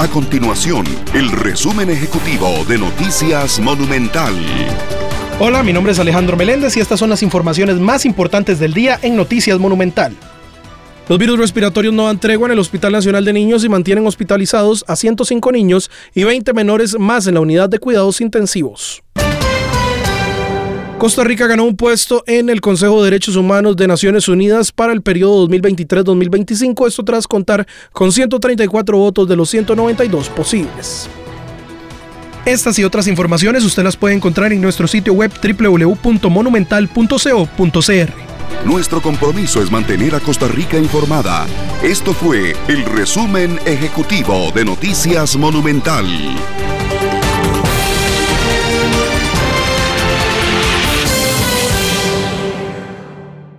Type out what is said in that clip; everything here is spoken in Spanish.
A continuación, el resumen ejecutivo de Noticias Monumental. Hola, mi nombre es Alejandro Meléndez y estas son las informaciones más importantes del día en Noticias Monumental. Los virus respiratorios no dan tregua en el Hospital Nacional de Niños y mantienen hospitalizados a 105 niños y 20 menores más en la unidad de cuidados intensivos. Costa Rica ganó un puesto en el Consejo de Derechos Humanos de Naciones Unidas para el periodo 2023-2025, esto tras contar con 134 votos de los 192 posibles. Estas y otras informaciones usted las puede encontrar en nuestro sitio web www.monumental.co.cr. Nuestro compromiso es mantener a Costa Rica informada. Esto fue el resumen ejecutivo de Noticias Monumental.